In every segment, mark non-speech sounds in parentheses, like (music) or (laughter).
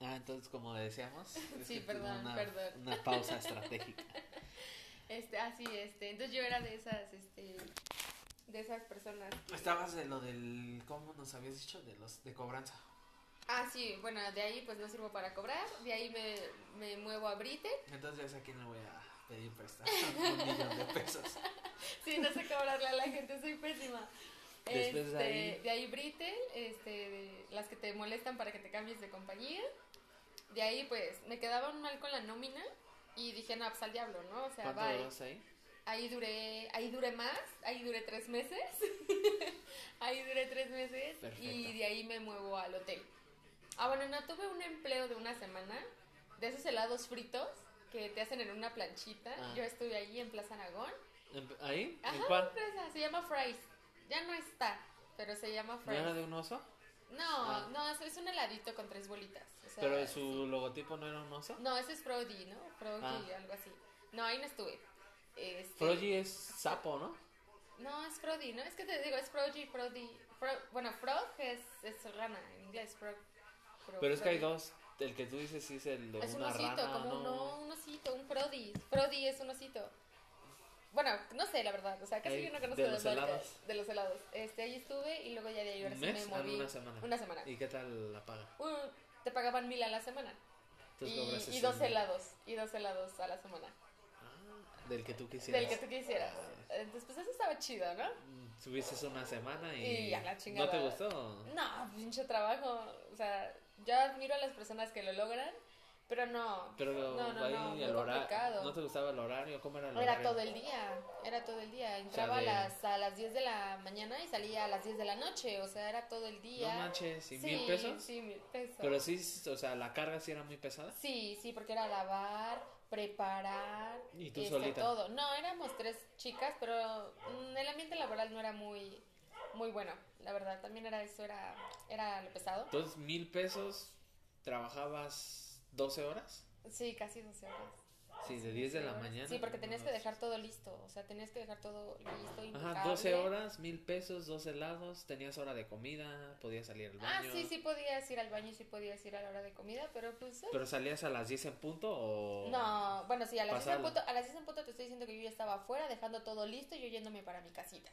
Ah, entonces como decíamos. es (laughs) Sí, que tuvo perdón, una, perdón. Una pausa (laughs) estratégica. Este, así, este, entonces yo era de esas, este, de esas personas. que- Estabas de lo del. ¿Cómo nos habías dicho? De los de cobranza. Ah, sí, bueno, de ahí pues no sirvo para cobrar, de ahí me, me muevo a Britel. Entonces a quién le voy a pedir prestado (laughs) un millón de pesos. Sí, no sé cobrarle a la gente, soy pésima. Después este, de ahí- de ahí Britel, este, de las que te molestan para que te cambies de compañía. De ahí pues me quedaban mal con la nómina y dije, no, pues al diablo, ¿no? O sea, ¿Cuánto bye. ahí? Ahí duré, ahí duré más, ahí duré tres meses. (laughs) ahí duré tres meses Perfecto. y de ahí me muevo al hotel. Ah, bueno, no, tuve un empleo de una semana de esos helados fritos que te hacen en una planchita. Ah. Yo estuve ahí en Plaza Aragón. ¿En- ¿Ahí? ¿En Ajá, cuál? empresa, se llama Fries. Ya no está, pero se llama ¿No Fries. era de un oso? No, Ah. no, es- es un heladito con tres bolitas. o sea, Pero su sí. logotipo no era un oso. No, ese es Frody, ¿no? Frody, Ah. algo así. No, ahí no estuve. Este, Frogy es sapo, ¿no? No, es Frody, ¿no? Es que te digo, es Frody, Frody. Fro- bueno, Frog es, es rana en inglés, Frog. Fro- Pero es que hay dos. El que tú dices sí es el de Es un una osito, rana. como un, no. no, un osito, un Frody. Frody es un osito. Bueno, no sé, la verdad. O sea, casi Ey, yo no conozco de los helados. de los helados. Este, ahí estuve y luego ya de ahí ahora ¿Un sí mes? me Ah, moví. una semana. Una semana. ¿Y qué tal la paga? Uh, te pagaban mil a la semana. Entonces Y, dos helados. Y dos helados a la semana. Ah, del que tú quisieras. Del que tú quisieras. Entonces, pues eso estaba chido, ¿no? Mm, Subiste una semana y. Y a la ¿No chingada. te gustó? No, pinche trabajo. O sea, yo admiro a las personas que lo logran, pero no. Pero no, no, ahí no, el horario. ¿No te gustaba el horario? ¿Cómo era el Era horario? todo el día, era todo el día. Entraba de- a, las, a las 10 de la mañana y salía a las 10 de la noche, o sea, era todo el día. No manches, ¿y sí, mil pesos? Sí, mil pesos. Pero sí, o sea, la carga sí era muy pesada. Sí, sí, porque era lavar, preparar, ¿Y tú este, solita? todo. No, éramos tres chicas, pero mm, el ambiente laboral no era muy muy bueno, la verdad. También era eso, era era lo pesado. Entonces, mil pesos, ¿trabajabas 12 horas? Sí, casi 12 horas. Sí, de 10 de la mañana. Sí, porque tenías que dejar todo listo, o sea, tenías que dejar todo listo, impecable. Ajá, 12 horas, mil pesos, dos helados, tenías hora de comida, podías salir al Ah, baño. sí, sí podías ir al baño y sí podías ir a la hora de comida, pero pues... eh, ¿Pero salías a las 10 en punto o...? No, bueno, sí, a las, 10 en punto, a las 10 en punto te estoy diciendo que yo ya estaba afuera, dejando todo listo y yo yéndome para mi casita.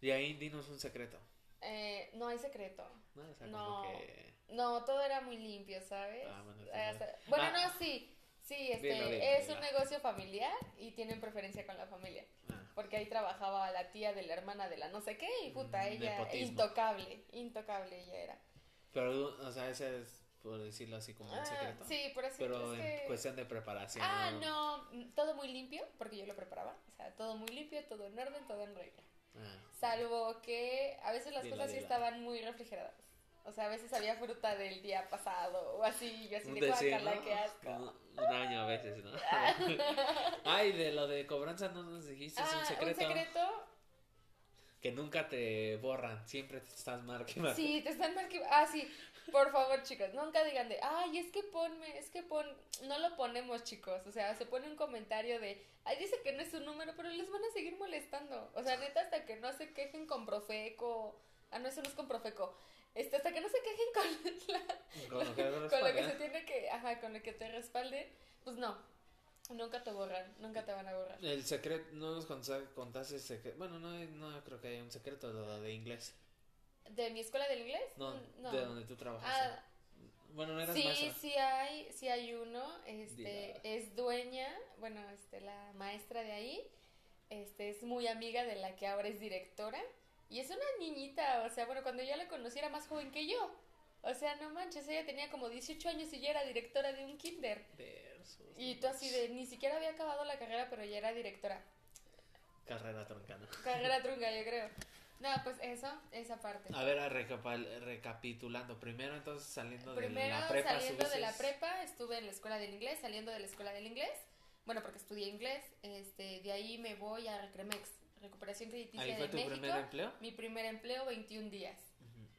Y ahí dinos un secreto. Eh, no hay secreto. ¿no? O sea, No. como que... No, todo era muy limpio, ¿sabes? Ah, bueno, Eh, entonces- o sea, bueno, Ah. no, sí. Sí, este, Dilo, dilo, es dilo. un negocio familiar y tienen preferencia con la familia. Ah, Porque ahí trabajaba la tía de la hermana de la no sé qué y puta, Mm, ella nepotismo. intocable, intocable ella era. Pero, o sea, ese es, por decirlo así, como un Ah, secreto. sí, por así Pero es en que- cuestión de preparación. Ah, no, todo muy limpio, porque yo lo preparaba. O sea, todo muy limpio, todo en orden, todo en regla. Ah, Salvo que a veces las cosas sí estaban muy refrigeradas. O sea, a veces había fruta del día pasado o así, yo así de decir, guácala, ¿no? qué asco. Un, año a veces, ¿no? (laughs) Ay, de lo de cobranza no nos dijiste, es Ah, un secreto. un secreto. Que nunca te borran, siempre te estás marcando. Sí, te están marcando. Ah, sí. Por favor, chicos, nunca digan de, ay, es que ponme, es que pon. No lo ponemos, chicos. O sea, se pone un comentario de, ay, dice que no es su número, pero les van a seguir molestando. O sea, neta, hasta que no se quejen con Profeco. Ah, no, eso no es con Profeco. Este, hasta que no se quejen con (laughs) la, Con lo que con lo que respalda. se tiene que, ajá, con lo que te respalden, pues no, nunca te borran, nunca te van a borrar. El secreto, no nos conta- contaste el secreto. Bueno, no, no creo que haya un secreto lo de inglés. ¿De mi escuela del inglés? No, Mm, de donde tú trabajas. Ah, bueno, no eras sí, maestra. sí hay, sí hay uno, este, es dueña, bueno, este, la maestra de ahí, este, es muy amiga de la que ahora es directora, y es una niñita, o sea, bueno, cuando yo la conocí era más joven que yo, o sea, no manches, ella tenía como 18 años y ya era directora de un kinder, Versus, y tú así de, ni siquiera había acabado la carrera, pero ya era directora. Carrera troncana. Carrera (laughs) trunca, yo creo. No, pues eso, esa parte. A ver, a recapitulando. Primero, entonces, saliendo Primero, de la prepa. saliendo de la prepa, estuve en la escuela del inglés, saliendo de la escuela del inglés, bueno, porque estudié inglés, este, de ahí me voy a Recremex, Recuperación Crediticia ¿Ahí fue de tu México. primer empleo? Mi primer empleo, 21 días.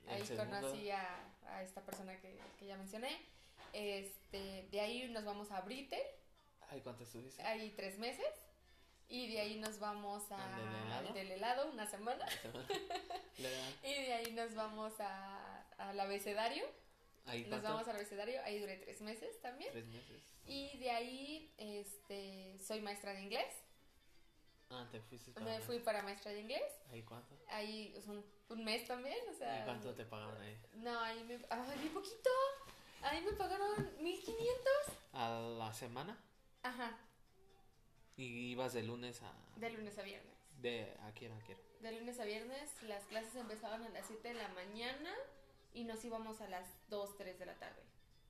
Ahí segundo- conocí a, a esta persona que, que ya mencioné. Este, de ahí nos vamos a Britel, Ay, ¿cuánto estuviste? ahí tres meses. Y de ahí nos vamos ¿Al del a, helado? del helado, una semana. (laughs) Y de ahí nos vamos a, al abecedario. Ahí Nos vamos al abecedario, ahí duré tres meses también. Tres meses. Y de ahí, este, soy maestra de inglés. Ah, te fuiste para Me fui para maestra de inglés. ¿Ahí cuánto? Ahí es un, un mes también, o sea. ¿Y cuánto te pagaban ahí? No, ahí me. ¡Ay, bien poquito! Ahí me pagaron 1500. ¿A la semana? Ajá, Y ibas de lunes a... de lunes a viernes. De a a quién. De lunes a viernes, las clases empezaban a las 7 de la mañana y nos íbamos a las 2, 3 de la tarde.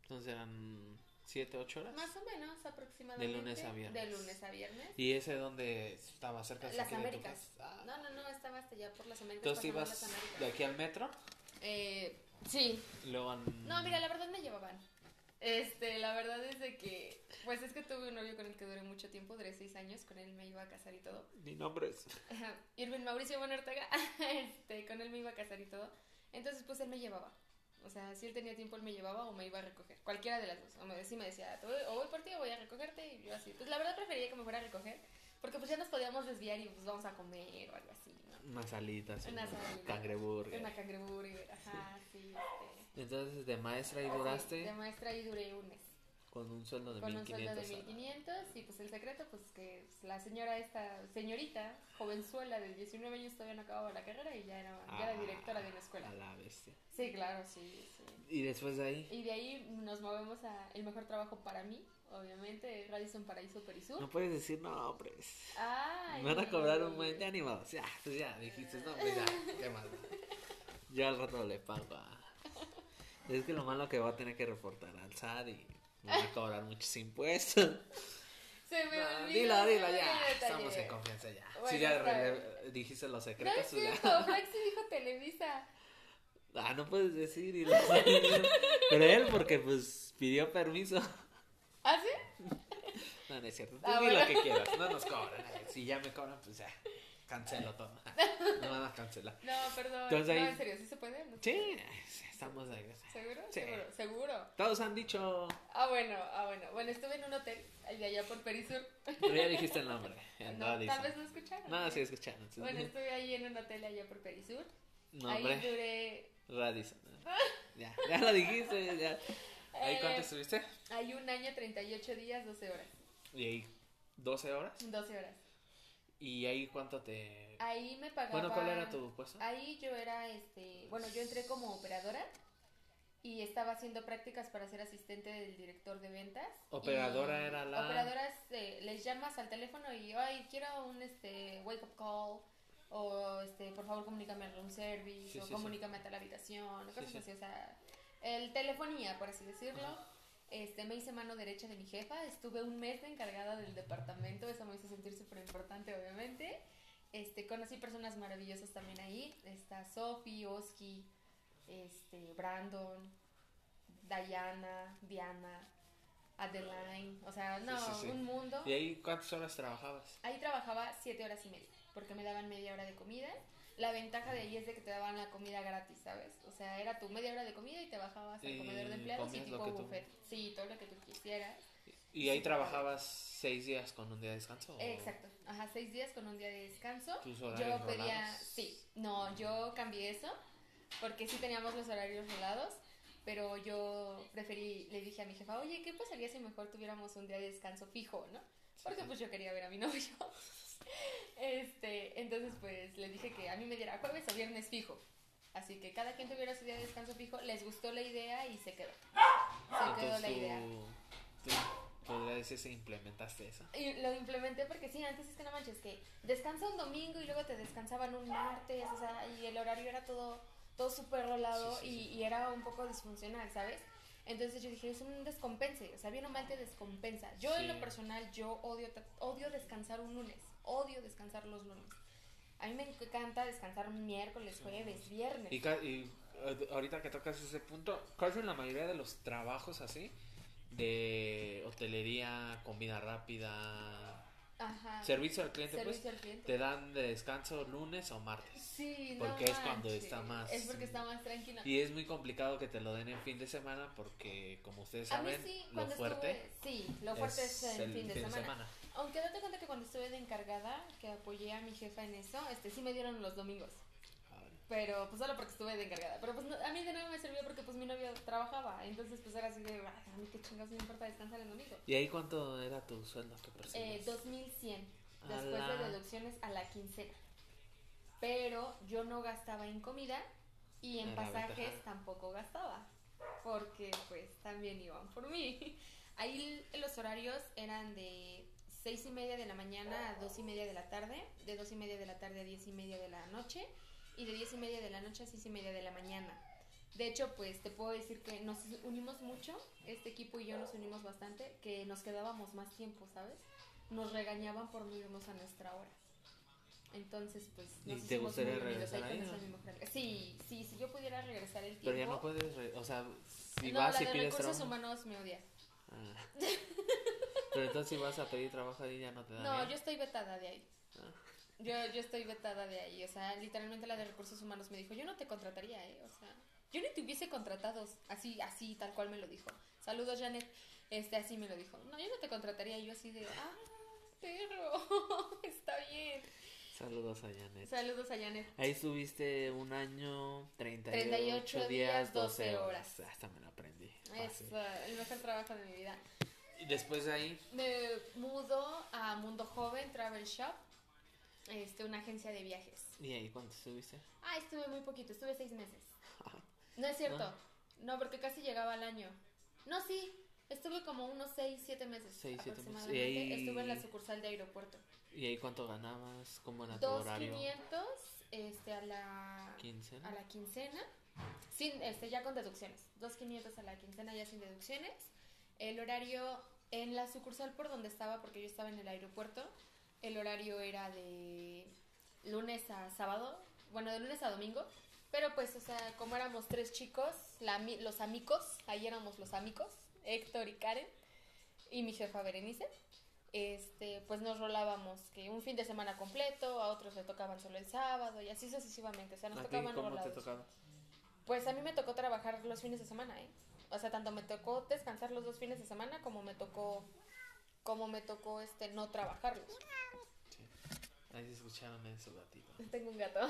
Entonces eran siete, ocho horas. Más o menos, aproximadamente. De lunes a viernes. De lunes a viernes. ¿Y ese donde estaba cerca de Las de Américas. casa? Ah. No, no, no, estaba hasta allá por las Américas. Entonces ibas de aquí al metro Eh, sí. luego... en- No, mira, la verdad me llevaban. Este, la verdad es de que, pues es que tuve un novio con el que duré mucho tiempo, duré seis años, con él me iba a casar y todo. Ni nombres. Irving Mauricio Bueno Ortega, (laughs) este, con él me iba a casar y todo. Entonces, pues él me llevaba. O sea, si él tenía tiempo, él me llevaba o me iba a recoger. Cualquiera de las dos. O me, sí me decía, "Te voy- o voy por ti o voy a recogerte. Y yo así. Pues la verdad prefería que me fuera a recoger. Porque pues ya nos podíamos desviar y pues vamos a comer o algo así, ¿no? Unas alitas, Unas una alitas. cangreburger. Una cangreburger, ajá, sí. este. Entonces de maestra ahí Sí, duraste de maestra ahí duré un mes. con un sueldo de con un sueldo 1500. de a la- 1500 y pues el secreto pues que la señora esta señorita jovenzuela de 19 años todavía no acababa la carrera y ya era, ya era Ah, directora de una escuela. A la bestia. Sí, claro, sí, sí. Y después de ahí, Y de ahí nos movemos a el mejor trabajo para mí, obviamente, Radisson Paraíso Perisur. no puedes decir nombres. Ay, Me van a cobrar un buen de animados. Ya, pues ya, dijiste, no, pues ya, qué más. Yo al rato le pago a... Es que lo malo que va a tener que reportar al SAT y van a cobrar muchos impuestos. Se me No, olvidó. dilo, dilo, ya. Estamos en confianza ya. Bueno, si ya dijiste los No secretos, es pues ya. cierto, sí dijo Televisa. Ah, no puedes decir. Y lo- Pero él porque pues pidió permiso. ¿Ah, sí? No, no es cierto. Tú Ah, di bueno. lo que quieras. No nos cobran. eh. Si ya me cobran, pues ya. Cancelo todo. (laughs) Me van a cancelar. No, perdón. Entonces ahí- No, en serio, ¿sí se puede? ¿No Sí, estamos ahí. ¿Seguro? Sí. Seguro, seguro. Todos han dicho. Ah, bueno, ah, bueno. Bueno, estuve en un hotel, el de allá por Perisur. Pero ya dijiste el nombre. (laughs) No, tal vez no escucharon. No, sí escucharon. Bueno, estuve ahí en un hotel allá por Perisur. Ahí Nombre. duré. Radisson. (laughs) Ya, ya lo dijiste. Ya. ¿Ahí eh, cuánto estuviste? Ahí un año, 38 días, 12 horas. Y ahí 12 horas. 12 horas. ¿Y ahí cuánto te.? Ahí me pagaban. Bueno, ¿cuál era tu puesto? Ahí yo era, este, bueno, yo entré como operadora y estaba haciendo prácticas para ser asistente del director de ventas. Operadora Y era la- Operadoras, eh, les llamas al teléfono y, ay, quiero un, este, wake up call o, este, por favor, comunícame al room service Sí, o sí, sí. comunícame a tal habitación o cosas sí. así, o sea, el telefonía, por así decirlo. Este, me hice mano derecha de mi jefa, estuve un mes de encargada del departamento, eso me hizo sentir súper importante, obviamente. Este, conocí personas maravillosas también ahí, está Sophie, Oski, este, Brandon, Diana, Diana, Adeline, o sea, no, sí, sí. un mundo. ¿Y ahí cuántas horas trabajabas? Ahí trabajaba siete horas y media, porque me daban media hora de comida. La ventaja de ahí es de que te daban la comida gratis, ¿sabes? O sea, era tu media hora de comida y te bajabas al comedor de empleados y tipo tú- buffet. Sí, todo lo que tú quisieras. ¿Y ahí Sí, trabajabas seis días con un día de descanso? o Exacto. Ajá, seis días con un día de descanso. ¿Tus horarios Yo pedía, rolados? sí, no, yo cambié eso, porque sí teníamos los horarios rolados, pero yo preferí, le dije a mi jefa, oye, ¿qué pasaría si mejor tuviéramos un día de descanso fijo, no? Porque pues yo quería ver a mi novio. Este, entonces pues le dije que a mí me diera jueves o viernes fijo. Así que cada quien tuviera su día de descanso fijo, les gustó la idea y se quedó. Se quedó la idea. tú podría decir si implementaste eso. Y lo implementé porque sí, antes es que no manches, que descansa un domingo y luego te descansaban un martes, o sea, y el horario era todo, todo súper rolado Sí, sí, y, sí. y era un poco disfuncional, ¿sabes? Entonces yo dije, es un descompense, o sea, bien o mal te descompensa. Yo en lo personal, yo odio, odio descansar un lunes, odio descansar los lunes. A mí me encanta descansar miércoles, jueves, viernes. Y, y, eh, ahorita que tocas ese punto, casi en la mayoría de los trabajos así, de hotelería, comida rápida, Ajá. servicio al cliente, Servicio pues, al cliente. te dan de descanso lunes o martes. Sí, no porque es cuando está más- Es porque está más tranquilo. Y es muy complicado que te lo den en fin de semana porque, como ustedes saben, sí, lo fuerte estuve, sí, lo fuerte es, el, fin de semana. Aunque date cuenta que cuando estuve de encargada, que apoyé a mi jefa en eso, este sí me dieron los domingos. Pero pues solo porque estuve de encargada. Pero pues no- a mí de nada me sirvió porque pues mi novio trabajaba. Entonces pues era así de, "Ay, a mí qué chingados me importa descansar el domingo. ¿Y ahí cuánto era tu sueldo que Eh, percibías? 2100 A después la- de deducciones a la quincena. Pero yo no gastaba en comida y en Era pasajes ventaja. tampoco gastaba. Porque pues también iban por mí. (laughs) Ahí los horarios eran de seis y media de la mañana a dos y media de la tarde, de dos y media de la tarde a diez y media de la noche y de diez y media de la noche a seis y media de la mañana. De hecho, pues te puedo decir que nos unimos mucho, este equipo y yo nos unimos bastante, que nos quedábamos más tiempo, ¿sabes? Nos regañaban por no irnos a nuestra hora. Entonces, pues ¿Y nos te hicimos gustaría regresar ahí. Sí, sí, si yo pudiera regresar el tiempo. Pero ya no puedes, o sea, si no, vas la y de pides recursos trabajo. humanos me odia. Ah. (laughs) Pero entonces si vas a pedir trabajo ahí ya no te dan. No, yo estoy vetada de ahí. Ah. Yo, yo estoy vetada de ahí. O sea, literalmente la de recursos humanos me dijo, yo no te contrataría, ¿eh? O sea, yo ni te hubiese contratado. Así, así, tal cual me lo dijo. Saludos, Janet. Este, así me lo dijo. No, yo no te contrataría. Y yo así de, ah, perro, (laughs) está bien. Saludos a Janet. Saludos a Janet. Ahí estuviste un año, 38, 38 días, 12 horas. Hasta me lo aprendí. Es fácil. uh, el mejor trabajo de mi vida. Y después de ahí, Me mudo a Mundo Joven Travel Shop, este, una agencia de viajes. ¿y ahí cuánto estuviste? Ah, estuve muy poquito, estuve seis meses. (laughs) No es cierto, no, porque casi llegaba al año. No, sí, estuve como unos seis, siete meses Seis, siete meses. Y ahí- Estuve en la sucursal de aeropuerto. ¿Y ahí cuánto ganabas? ¿Cómo era tu Dos horario? quinientos este, a la ¿Quincena? a la quincena, sin, este, ya con deducciones. Dos quinientos a la quincena ya sin deducciones. El horario en la sucursal por donde estaba, porque yo estaba en el aeropuerto, el horario era de lunes a sábado, bueno, de lunes a domingo. Pero pues, o sea, como éramos tres chicos, la los amigos, ahí éramos los amigos, Héctor y Karen, y mi jefa Berenice, este, pues nos rolábamos que un fin de semana completo, a otros le tocaban solo el sábado y así sucesivamente, o sea, nos ¿A ti tocaban cómo te rolados. tocaba? Pues a mí me tocó trabajar los fines de semana, ¿eh? O sea, tanto me tocó descansar los dos fines de semana como me tocó como me tocó este no trabajarlos. Sí. Ahí se escucharon esos gatitos. (laughs) Tengo un gato. (laughs)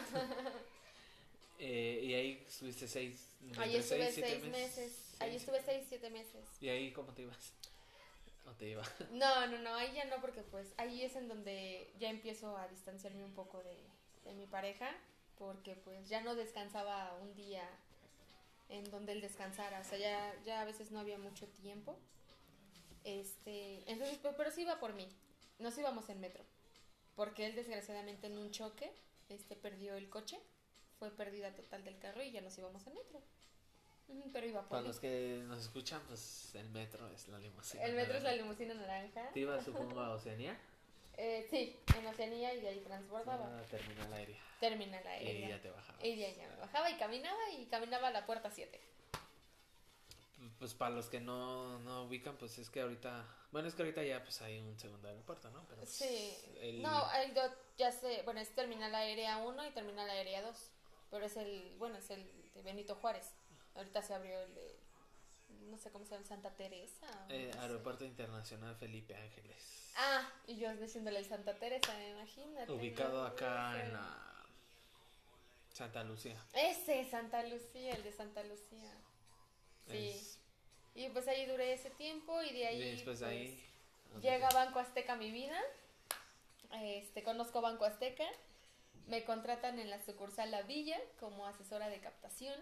Eh, y ahí estuviste seis, Ahí estuve siete seis meses. Ahí Seis. estuve seis, siete meses. ¿Y ahí cómo te ibas? ¿O te iba? (laughs) No, no, no, ahí ya no, porque pues ahí es en donde ya empiezo a distanciarme un poco de, de mi pareja, porque pues ya no descansaba un día en donde él descansara, o sea, ya, ya a veces no había mucho tiempo. Este, entonces, pues, pero sí iba por mí, nos íbamos en metro, porque él desgraciadamente en un choque, este, perdió el coche, fue pérdida total del carro y ya nos íbamos en metro. Pero iba por Para mí. los que nos escuchan, pues el metro es la limusina. El metro es la limusina naranja. ¿Te ibas, supongo, a Oceanía? Eh, sí, en Oceanía y de ahí transbordaba. A terminal aérea. Terminal Y aérea. ya te bajabas. Y ya me bajaba y caminaba y caminaba a la puerta 7. Pues para los que no, no ubican, pues es que ahorita... Bueno, es que ahorita ya pues hay un segundo aeropuerto, ¿no? Pero, pues, Sí. el- No, el do- ya sé, bueno, es Terminal Aérea 1 y Terminal Aérea 2. Pero es el, bueno, es el de Benito Juárez. Ahorita se abrió el de, no sé cómo se llama, Santa Teresa. eh, no sé. Aeropuerto Internacional Felipe Ángeles. Ah, y yo diciéndole el Santa Teresa, imagínate. Ubicado acá en la... Santa Lucía. Ese, Santa Lucía, el de Santa Lucía. Sí. Es- Y pues ahí duré ese tiempo y de ahí. y después de pues, ahí... Llega Banco Azteca a mi vida. Este, conozco Banco Azteca. Me contratan en la sucursal La Villa como asesora de captación.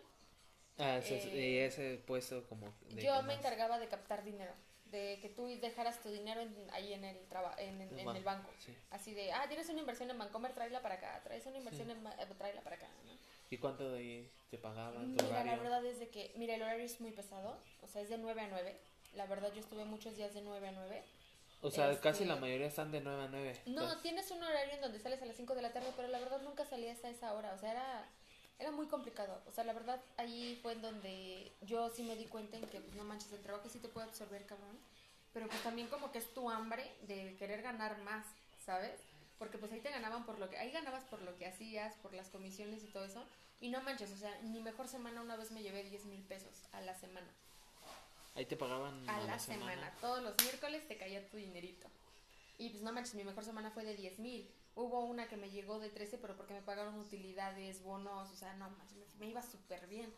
Ah, ese, eh, y ese puesto como... de Yo me encargaba de captar dinero, de que tú dejaras tu dinero en- ahí en el traba- en, en- El en banco, el banco. sí. Así de, ah, tienes una inversión en Bancomer, tráela para acá. Traes una inversión en tráela para acá. ¿no? ¿Y cuánto de te pagaban? ¿Tu Mira, la verdad es de que, mira, el horario es muy pesado. O sea, es de 9 a 9. La verdad, yo estuve muchos días de 9 a 9. O sea, este- casi la mayoría están de 9 a 9. No, Entonces, tienes un horario en donde sales a las 5 de la tarde, pero la verdad nunca salías hasta esa hora. O sea, era, era muy complicado. O sea, la verdad, ahí fue en donde yo sí me di cuenta en que, pues, no manches, el trabajo sí te puede absorber, cabrón. Pero pues también como que es tu hambre de querer ganar más, ¿sabes? Porque pues ahí te ganaban por lo que, ahí ganabas por lo que hacías, por las comisiones y todo eso. Y no manches, o sea, mi mejor semana una vez me llevé 10 mil pesos a la semana. Ahí te pagaban A la semana. Todos los miércoles te caía tu dinerito. Y pues no manches, mi mejor semana fue de 10 mil. Hubo una que me llegó de 13, pero porque me pagaron utilidades, bonos, o sea, no me, me iba súper bien.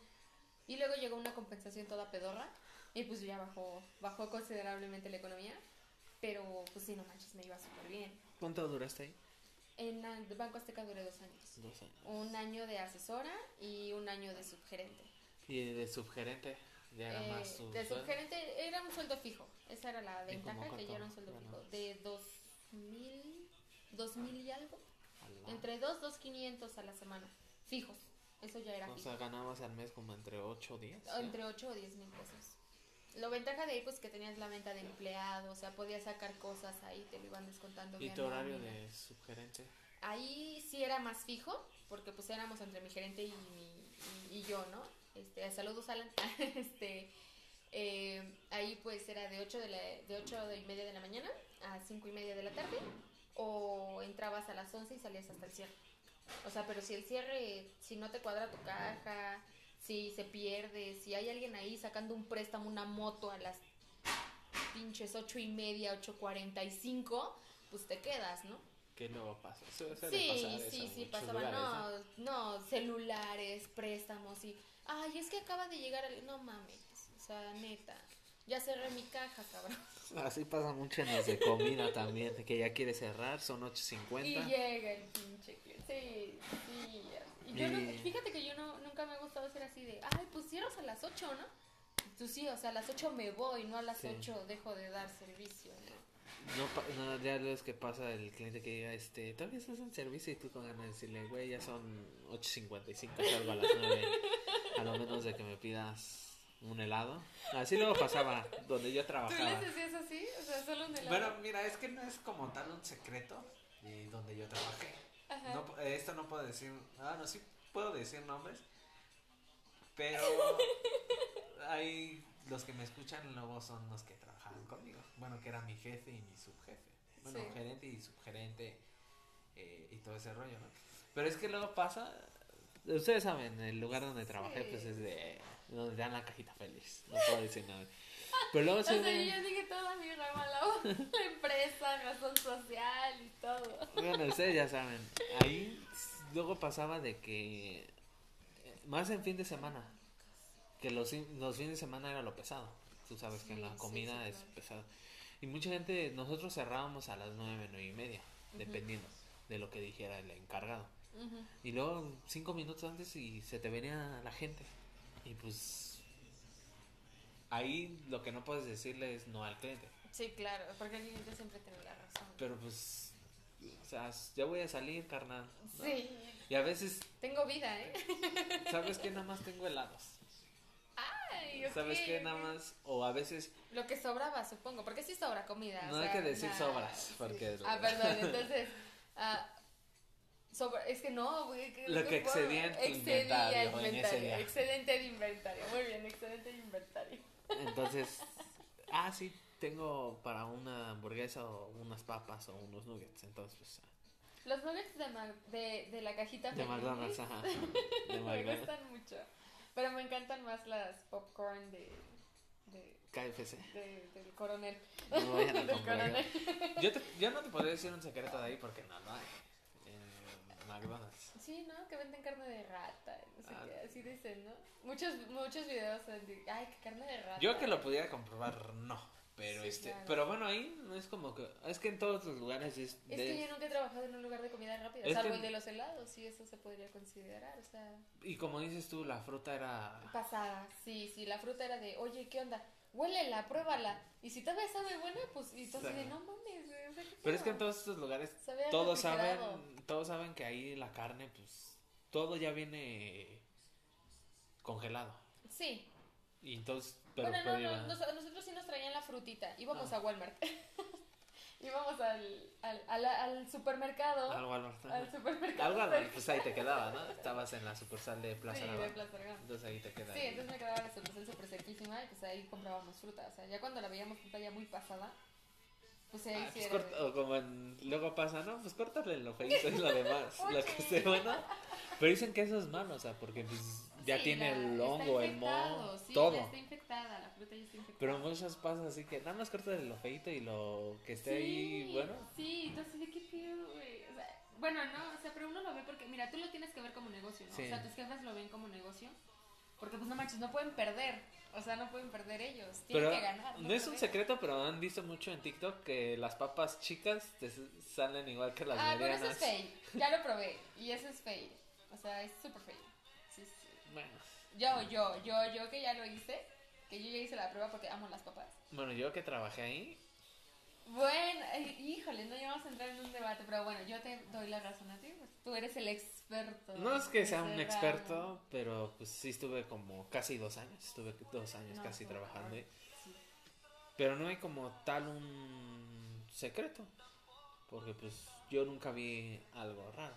Y luego llegó una compensación toda pedorra y pues ya bajó, bajó considerablemente la economía. Pero pues sí, no manches, me iba súper bien. ¿Cuánto duraste ahí? En el Banco Azteca duré dos años. Dos años. Un año de asesora y un año de subgerente. ¿Y de subgerente? Ya era Eh, más tu de sueldo? subgerente era un sueldo fijo. Esa era la ¿Y cómo ventaja, que ya era un sueldo fijo. ganabas? De dos mil, dos mil y algo. Alba. Entre dos, dos quinientos a la semana. Fijos. Eso ya era O fijo. sea, ganabas al mes como entre 8 o 10. ¿sí? Entre 8 o 10 mil pesos. Lo ventaja de ahí, pues que tenías la venta de empleado, o sea, podías sacar cosas ahí, te lo iban descontando. ¿Y tu horario de subgerente? Ahí sí era más fijo, porque pues éramos entre mi gerente y, mi, y, y yo, ¿no? Este, saludos, Alan. (laughs) este, eh, ahí pues era de 8 de, la, de 8 y media de la mañana a 5 y media de la tarde, o entrabas a las 11 y salías hasta el cierre. O sea, pero si el cierre, si no te cuadra tu caja, si se pierde, si hay alguien ahí sacando un préstamo, una moto a las pinches ocho y media, 8.45, pues te quedas, ¿no? ¿Qué luego pasa? Sí, sí, sí, pasaba, lugares, no, no, celulares, préstamos y, ay, es que acaba de llegar, el- no mames, o sea, neta, ya cerré mi caja, cabrón. Así pasa mucho en los de comida también, que ya quiere cerrar, son Y 8.50. llega el pinche cliente, sí, sí, y yo no- Y- fíjate que yo no, nunca me ha gustado ser así de, ay, pues cierras a las 8, ¿no? Tú sí, o sea, a las 8 me voy, no a las Sí. 8 dejo de dar servicio, ¿no? No, no, ya ves que pasa el cliente que diga, este, todavía estás en servicio y tú con ganas de decirle, güey, ya son 8.55, salgo a las 9, a lo menos de que me pidas un helado. Así luego pasaba donde yo ¿Tú trabajaba. les decías así? O sea, solo un helado. Bueno, mira, es que no es como tal un secreto de donde yo trabajé. Ajá. No, eh, esto no puedo decir, ah, no, sí puedo decir nombres, pero (laughs) hay los que me escuchan luego son los que trabajaban conmigo. Bueno, que era mi jefe y mi subjefe. Bueno, Sí. gerente y subgerente eh, y todo ese rollo, ¿no? Pero es que luego pasa, ustedes saben, el lugar donde trabajé Sí. pues es de donde dan la cajita feliz, no puedo decir nada. Pero luego O sea, de- yo dije toda mi rama, la, la empresa, razón social y todo. Bueno, ustedes ya saben. Ahí luego pasaba de que. Más en fin de semana. Que los, los fines de semana era lo pesado. Tú sabes que en la comida sí, es claro. pesado. Y mucha gente, nosotros cerrábamos a las nueve, nueve y media. Dependiendo de lo que dijera el encargado. Ujú. Y luego cinco minutos antes y se te venía la gente. Y pues. Ahí lo que no puedes decirle es no al cliente. Sí, claro, porque el cliente siempre tiene la razón. Pero pues. O sea, ya voy a salir, carnal. ¿no? Sí, Y a veces tengo vida, ¿eh? (laughs) ¿Sabes qué? Nada más tengo helados. Ay, ok, ¿Sabes qué? Nada más. O a veces. Lo que sobraba, supongo, porque sí sobra comida. No o hay sea, que decir nah, sobras, sí. porque- Ah, perdón, entonces... (laughs) ah, sobra, es que no, güey. Lo que excedía en tu excedía inventario en ese inventario, día. Excedente de inventario, muy bien, excedente de inventario. Entonces. Ah, sí, tengo para una hamburguesa o unas papas o unos nuggets. Entonces, pues. ah, Los nuggets de, Ma- de, de la cajita De McDonald's, ajá. (laughs) De me McDonald's. gustan mucho. Pero me encantan más las popcorn de, de, KFC. de- del coronel. No (laughs) Del coronel. Yo, te- yo no te podría decir un secreto de ahí porque no, no hay. McDonald's. Sí, ¿no? Que venden carne de rata, no sé Ah. qué, así dicen, ¿no? Muchos, muchos videos de, ay, que carne de rata. Yo que lo pudiera comprobar, no. Pero Sí, este, claro. pero bueno, ahí no es como que. Es que en todos los lugares es. Es de- que yo nunca he trabajado en un lugar de comida rápida, Es salvo que- el de los helados, y eso se podría considerar, o sea, Y como dices tú, la fruta era. pasada, sí, sí, la fruta era de, oye, ¿qué onda? Huélela, pruébala, y si todavía sabe buena, pues, y tú así de, Sí. no mames, güey, o sea, ¿qué Pero es que en pedo?". todos estos lugares todos saben, todos saben que ahí la carne, pues, todo ya viene congelado. Sí, Y entonces, pero bueno, no, no, nos- nosotros sí nos traían la frutita, íbamos Ah. a Walmart, (laughs) íbamos al, al, al, al supermercado, al al supermercado. Al- cerca. (laughs) pues ahí te quedaba, ¿no? Estabas en la sucursal de Plaza Sí, de. Plaza Aragón. Entonces ahí te queda. Sí, entonces me quedaba la sucursal súper cerquísima y pues ahí comprábamos fruta. O sea, ya cuando la veíamos fruta ya muy pasada, pues ahí Ah, pues corta- o como en- luego pasa, ¿no? Pues córtale lo feito y lo demás, lo que esté (laughs) bueno. Pero dicen que eso es malo, o sea, porque pues ya Sí, tiene la- el hongo, el moho, sí, todo. ya está infectada, la fruta ya está infectada. Pero muchas pasa así que nada más córtale lo feito y lo que esté sí, ahí, bueno. Sí, entonces de qué pedo, güey. O sea, Bueno, no, o sea, pero uno lo ve porque, mira, tú lo tienes que ver como negocio, ¿no? O sea, tus jefes lo ven como negocio. Porque, pues, no manches, no pueden perder. O sea, no pueden perder ellos. Tienen Pero que ganar. no es un secreto, pero han visto mucho en TikTok que las papas chicas te salen igual que las Ah, pero eso es fake. Ya lo probé. Y eso es fake. O sea, es súper fake. Sí, sí. Bueno, Yo, yo, yo, yo que ya lo hice. Que yo ya hice la prueba porque amo las papas. bueno, yo que trabajé ahí, Bueno, ay, híjole, no íbamos a entrar en un debate, pero bueno, yo te doy la razón a ti, pues tú eres el experto. no es que sea un experto, pero pues sí estuve como casi dos años, estuve dos años No, casi trabajando favor. ahí. Sí. Pero no hay como tal un secreto, porque pues yo nunca vi algo raro.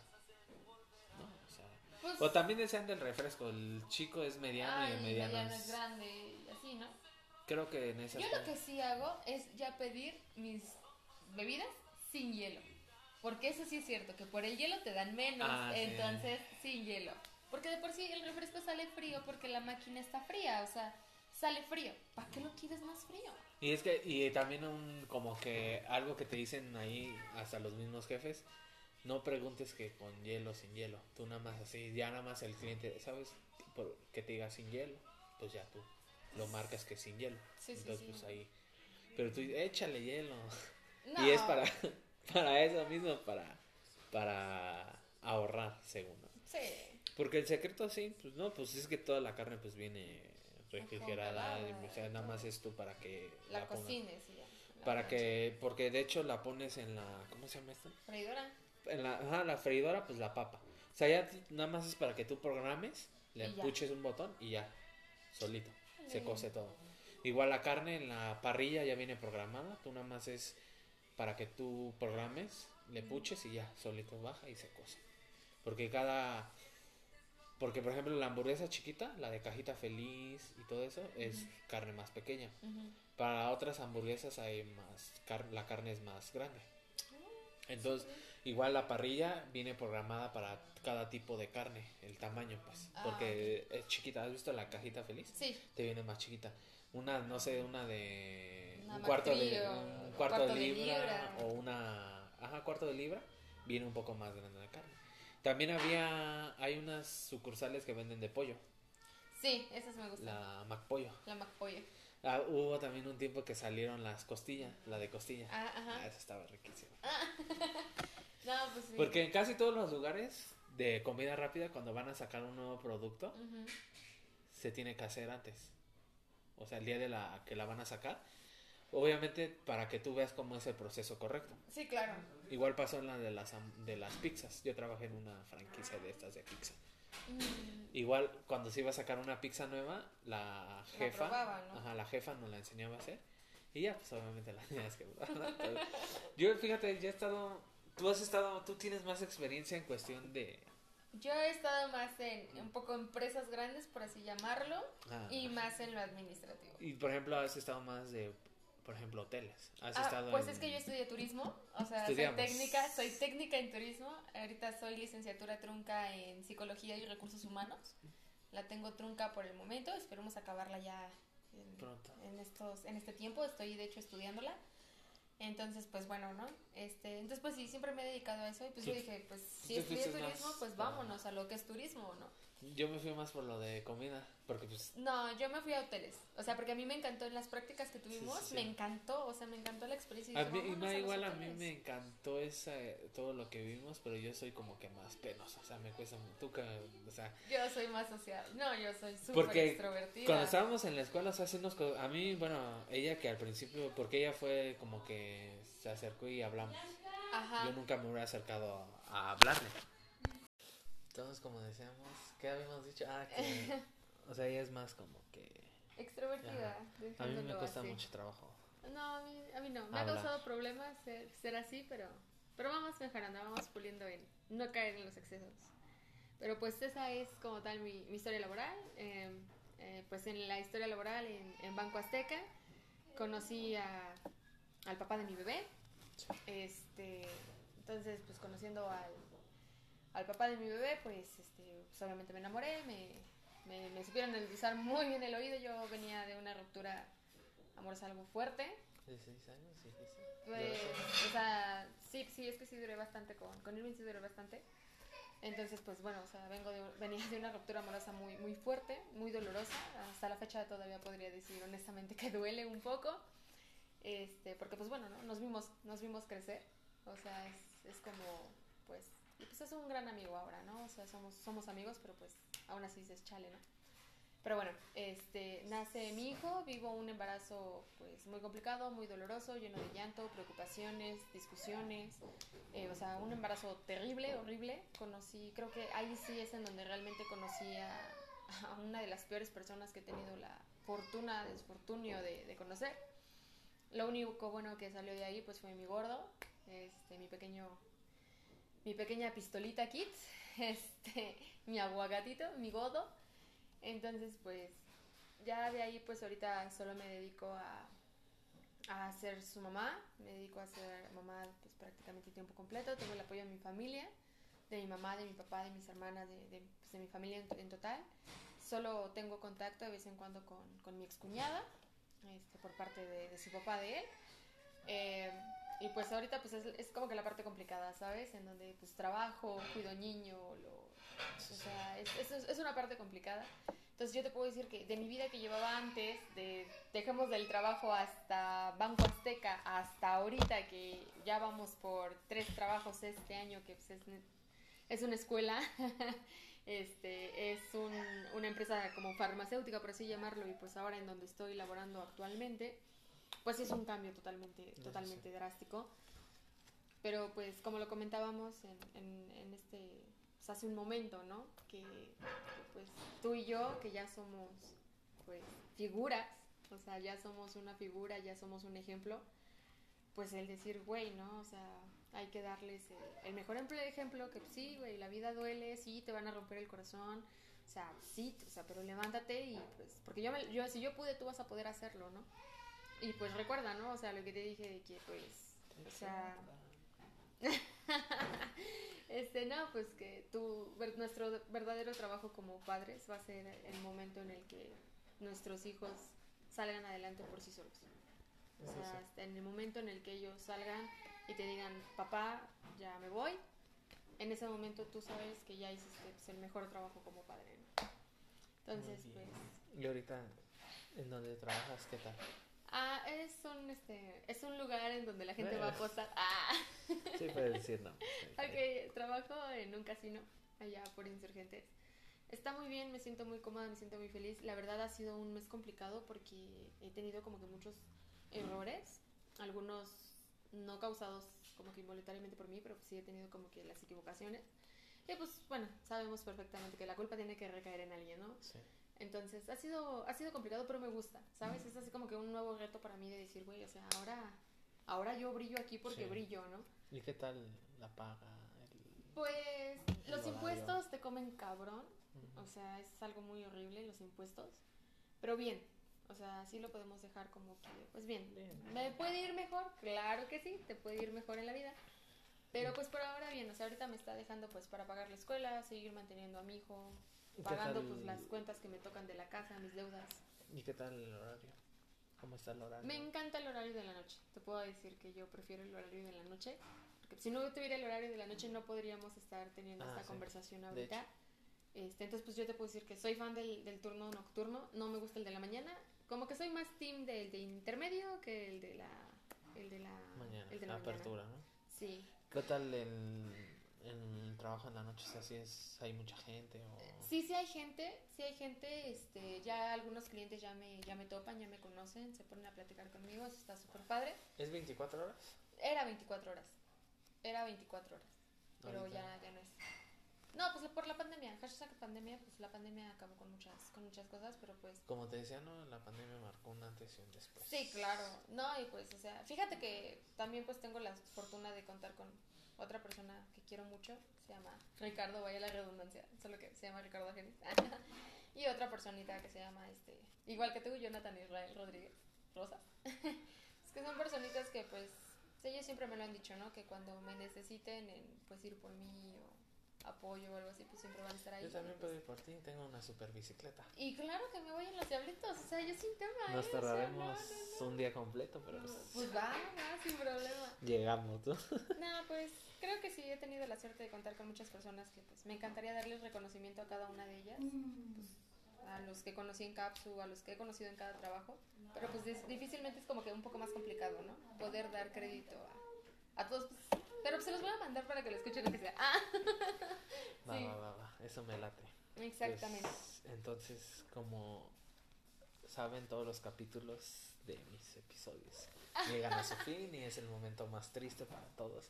¿no? O, sea, Pues, o también decían del refresco, el chico es mediano y el mediano mediano es... es grande y así, ¿no? Creo que en ese Yo lo que sí hago es ya pedir mis bebidas sin hielo. Porque eso sí es cierto, que por el hielo te dan menos, Ah, sí. entonces sin hielo. Porque de por sí el refresco sale frío porque la máquina está fría, o sea, sale frío. ¿Para qué lo quieres más frío? Y es que, y también un, como que algo que te dicen ahí hasta los mismos jefes, no preguntes que con hielo sin hielo, tú nada más así, ya nada más el cliente, ¿sabes? Que te diga sin hielo, pues ya tú lo marcas que sin hielo. Sí, Entonces sí. pues ahí, pero tú échale hielo. No. (laughs) Y es para, (laughs) para eso mismo, para, para ahorrar, según. ¿no? Sí. Porque el secreto sí, pues no, pues es que toda la carne pues viene refrigerada, y, o sea, nada más es tú para que La, cocines y ya. la Para que, porque de hecho la pones en la, ¿cómo se llama esto? Freidora. En la, ajá, la freidora, pues la papa. O sea, ya nada más es para que tú programes, le empuches un botón y ya, solito, se cose todo. Igual la carne en la parrilla ya viene programada, tú nada más es para que tú programes, le puches y ya, solito baja y se cose. Porque cada, porque por ejemplo la hamburguesa chiquita, la de cajita feliz y todo eso, es carne más pequeña. Para otras hamburguesas hay más car- la carne es más grande. Entonces, igual la parrilla viene programada para cada tipo de carne, el tamaño, pues, Ah, porque es chiquita. ¿Has visto la cajita feliz? Sí. Te viene más chiquita. Una, no sé, una de Una un cuarto de un un cuarto, cuarto de de libra, o una, ajá, cuarto de libra, viene un poco más grande la carne. También había hay unas sucursales que venden de pollo, Sí, esas me gustan. la McPollo. La McPollo. Ah, hubo también un tiempo que salieron las costillas, la de costilla. Ah, Ah, ajá. esa estaba riquísima. (laughs) No, pues sí. Porque en casi todos los lugares de comida rápida, cuando van a sacar un nuevo producto, se tiene que hacer antes. O sea, el día de la que la van a sacar. Obviamente para que tú veas cómo es el proceso correcto. Sí, claro. Igual pasó en la de las, de las pizzas. Yo trabajé en una franquicia de estas de pizza. Mm, Igual cuando se iba a sacar una pizza nueva, la jefa, ¿no? ajá, la jefa nos la enseñaba a hacer. Y ya, pues obviamente la (laughs) tenías que Yo, fíjate, ya he estado, tú has estado, tú tienes más experiencia en cuestión de... Yo he estado más en un poco empresas grandes, por así llamarlo, ah, y más en lo administrativo. y por ejemplo, has estado más de, por ejemplo, hoteles. Has Ah, estado pues en- es que yo estudié turismo, o sea, soy técnica, soy técnica en turismo. Ahorita soy licenciatura trunca en psicología y recursos humanos. La tengo trunca por el momento, esperemos acabarla ya en, Pronto. en estos en este tiempo, estoy de hecho estudiándola. Entonces, pues bueno, ¿no? Este, entonces pues sí, siempre me he dedicado a eso y pues yo dije, pues si estudié turismo, pues vámonos a lo que es turismo, ¿no? Yo me fui más por lo de comida, porque pues... No, yo me fui a hoteles. O sea, porque a mí me encantó en las prácticas que tuvimos, sí, sí. me encantó, o sea, me encantó la experiencia. A mí, y "Vámonos no, los igual a mí hoteles". me encantó esa, todo lo que vimos, pero yo soy como que más penoso, o sea, me cuesta, que, o sea, Yo soy más social. No, yo soy súper Porque extrovertida. Cuando estábamos en la escuela, o sea, sí nos a mí, bueno, ella que al principio, porque ella fue como que se acercó y hablamos. Ajá. Yo nunca me hubiera acercado a hablarle. Entonces, como decíamos, ¿qué habíamos dicho? Ah, que, (laughs) o sea, ella es más como que... Extrovertida. A mí me cuesta así. mucho trabajo. No, a mí, a mí no. Me ha Hablar. causado problemas ser, ser así, pero, pero vamos mejorando, vamos puliendo en no caer en los excesos. Pero pues esa es como tal mi, mi historia laboral. Eh, eh, pues en la historia laboral en, en Banco Azteca conocí a, al papá de mi bebé. Este, entonces, pues conociendo al, al papá de mi bebé, pues, este, obviamente me enamoré, me, me, me supieron analizar muy bien el oído. Yo venía de una ruptura amorosa algo fuerte. 16 años, sí, sí. Pues, o sea, sí, sí, es que sí duré bastante con, con Irving, sí duré bastante. Entonces, pues bueno, o sea, vengo de, venía de una ruptura amorosa muy, muy fuerte, muy dolorosa. Hasta la fecha todavía podría decir honestamente que duele un poco. Este, porque pues bueno, ¿no? Nos vimos, nos vimos crecer. O sea, es, es como, pues, y pues es un gran amigo ahora, ¿no? O sea, somos, somos amigos, pero pues aún así es chale, ¿no? Pero bueno, este, nace mi hijo, vivo un embarazo pues muy complicado, muy doloroso, lleno de llanto, preocupaciones, discusiones, eh, o sea, un embarazo terrible, horrible. Conocí, creo que ahí sí es en donde realmente conocí a, a una de las peores personas que he tenido la fortuna, desfortunio de, de conocer. Lo único bueno que salió de ahí pues fue mi gordo, este, mi pequeño, mi pequeña pistolita kit, (laughs) este, mi aguagatito, mi godo. Entonces, pues, ya de ahí, pues ahorita solo me dedico a, a ser su mamá, me dedico a ser mamá pues prácticamente tiempo completo, tengo el apoyo de mi familia, de mi mamá, de mi papá, de mis hermanas, de, de, pues, mi familia en, en, total. Solo tengo contacto de vez en cuando con, con mi excuñada, este, por parte de, de, su papá de él. Eh, y pues ahorita pues es, es, como que la parte complicada, ¿sabes? En donde pues trabajo, cuido niño, lo, o sea, es, es, es, una parte complicada. Entonces yo te puedo decir que de mi vida que llevaba antes, de dejemos del trabajo hasta Banco Azteca, hasta ahorita que ya vamos por tres trabajos este año, que pues es, es una escuela, (laughs) este, es un, una empresa como farmacéutica, por así llamarlo, y pues ahora en donde estoy laborando actualmente, pues es un cambio totalmente, totalmente drástico. Pero pues como lo comentábamos en, en, en este pues, hace un momento, ¿no? Que, que, pues tú y yo, que ya somos pues figuras, o sea, ya somos una figura, ya somos un ejemplo, pues el decir, güey, ¿no? O sea, hay que darles el, el mejor ejemplo, que sí, güey, la vida duele, sí, te van a romper el corazón, o sea, sí, o sea, pero levántate y pues, porque yo, me, yo si yo pude, tú vas a poder hacerlo, ¿no? Y pues recuerda, ¿no? O sea, lo que te dije de que pues, o sea... (laughs) este, no, pues que tu, nuestro verdadero trabajo como padres va a ser el momento en el que nuestros hijos salgan adelante por sí solos. O sea, hasta en el momento en el que ellos salgan y te digan, papá, ya me voy, en ese momento tú sabes que ya hiciste pues, el mejor trabajo como padre. ¿no? Entonces, pues... ¿Y ahorita en donde trabajas qué tal? Ah, es un, este, es un lugar en donde la gente bueno. va a posar. Ah. Sí, puedes decir no. (laughs) ok, trabajo en un casino allá por Insurgentes. Está muy bien, me siento muy cómoda, me siento muy feliz. La verdad ha sido un mes complicado porque he tenido como que muchos errores, algunos no causados como que involuntariamente por mí, pero sí he tenido como que las equivocaciones. Y pues bueno, sabemos perfectamente que la culpa tiene que recaer en alguien, ¿no? Sí. Entonces, ha sido, ha sido complicado, pero me gusta, ¿sabes? Es así como que un nuevo reto para mí de decir, güey, o sea, ahora, ahora yo brillo aquí porque sí. brillo, ¿no? ¿Y qué tal la paga? El, pues el los horario. impuestos te comen cabrón, uh -huh. o sea, es algo muy horrible los impuestos, pero bien, o sea, sí lo podemos dejar como que, pues bien, bien. ¿me puede ir mejor? Claro que sí, te puede ir mejor en la vida. Pero pues por ahora bien, o sea, ahorita me está dejando pues para pagar la escuela, seguir manteniendo a mi hijo, pagando pues las cuentas que me tocan de la casa, mis deudas. ¿Y qué tal el horario? ¿Cómo está el horario? Me encanta el horario de la noche. Te puedo decir que yo prefiero el horario de la noche. Porque si no tuviera el horario de la noche no podríamos estar teniendo ah, esta sí. conversación ahorita. Este, entonces pues yo te puedo decir que soy fan del, del, turno nocturno. No me gusta el de la mañana. Como que soy más team del de intermedio que el de la... El de la... Mañana. El de la, la apertura, mañana. ¿no? Sí. ¿Qué tal el trabajo en la noche, así es, hay mucha gente o... Sí, sí hay gente, sí hay gente, este, ya algunos clientes ya me, ya me topan, ya me conocen, se ponen a platicar conmigo, eso está súper padre. ¿Es 24 horas? Era 24 horas, era 24 horas, pero Ahorita. ya, ya no es. No, pues por la pandemia, hashtag pandemia, pues la pandemia acabó con muchas, con muchas cosas, pero pues... Como te decía, ¿no? La pandemia marcó un antes y un después. Sí, claro, no, y pues, o sea, fíjate que también pues tengo la fortuna de contar con otra persona que quiero mucho, se llama Ricardo, vaya la redundancia, solo que se llama Ricardo Genis. (laughs) y otra personita que se llama, este, igual que tú, Jonathan Israel Rodríguez Rosa. (laughs) es que son personitas que, pues, ellos siempre me lo han dicho, ¿no? Que cuando me necesiten, en, pues, ir por mí o apoyo o algo así, pues siempre van a estar ahí. Yo también puedo ir por ti, tengo una super bicicleta. Y claro que me voy en los diablitos, o sea, yo sin tema. Nos ¿eh? O sea, tardaremos no, no, no. un día completo, pero pues, Pues va, va, sin problema. llegamos, ¿no? (laughs) No, pues creo que sí, he tenido la suerte de contar con muchas personas que pues me encantaría darles reconocimiento a cada una de ellas. Pues, a los que conocí en Capsu, a los que he conocido en cada trabajo. Pero pues dis- difícilmente es como que un poco más complicado, ¿no? Poder dar crédito a, a todos. pues, pero se los voy a mandar para que lo escuchen lo que sea. Ah, (laughs) Va, Sí. va, va, va, eso me late. exactamente. Pues, entonces, como saben, todos los capítulos de mis episodios (laughs) llegan a su fin y es el momento más triste para todos.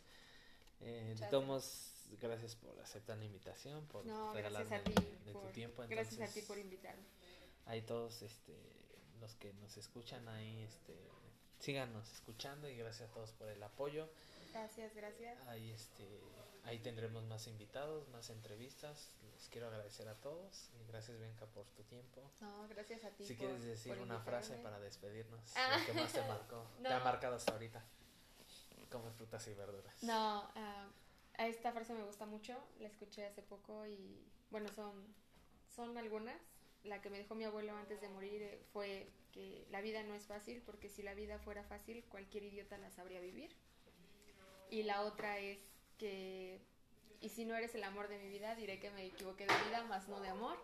Eh. Tomos, gracias por aceptar la invitación, por No, regalarme ti. de por- tu tiempo. gracias a ti por invitarme. Ahí todos este, los que nos escuchan ahí, este, síganos escuchando y gracias a todos por el apoyo. Gracias, gracias. Ahí, este, ahí tendremos más invitados, más entrevistas. Les quiero agradecer a todos y gracias Bianca por tu tiempo. No, gracias a ti. Si por- quieres decir una frase invitarme. para despedirnos, Ah. lo que más te marcó, (laughs) te No. ha marcado hasta ahorita. Come frutas y verduras. No, a esta frase me gusta mucho, la escuché hace poco y bueno, son, son algunas. La que me dejó mi abuelo antes de morir eh, fue que la vida no es fácil porque si la vida fuera fácil cualquier idiota la sabría vivir. Y la otra es que, y si no eres el amor de mi vida, diré que me equivoqué de vida, más no de amor.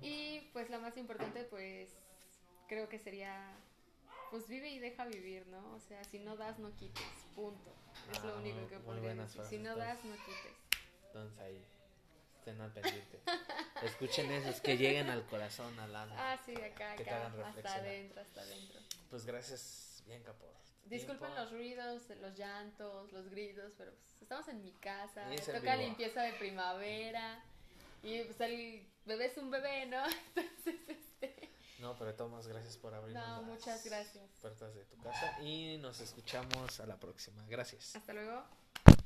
Y pues la más importante pues creo que sería pues vive y deja vivir, ¿no? O sea, si no das, no quites, punto. Es Ah, lo único muy- que podría decir. Si no das, no quites. Entonces ahí, estén al pendiente. Escuchen esos que lleguen al corazón, al alma. Ah, sí, acá, acá, hasta adentro, hasta adentro. Pues gracias Bianca por Disculpen tiempo. los ruidos, los llantos, los gritos, pero pues estamos en mi casa, en toca vivo. limpieza de primavera y pues el bebé es un bebé, ¿no? (laughs) Entonces, este... No, pero Tomás, gracias por abrirnos No, las muchas gracias. puertas de tu casa y nos escuchamos a la próxima. Gracias. Hasta luego.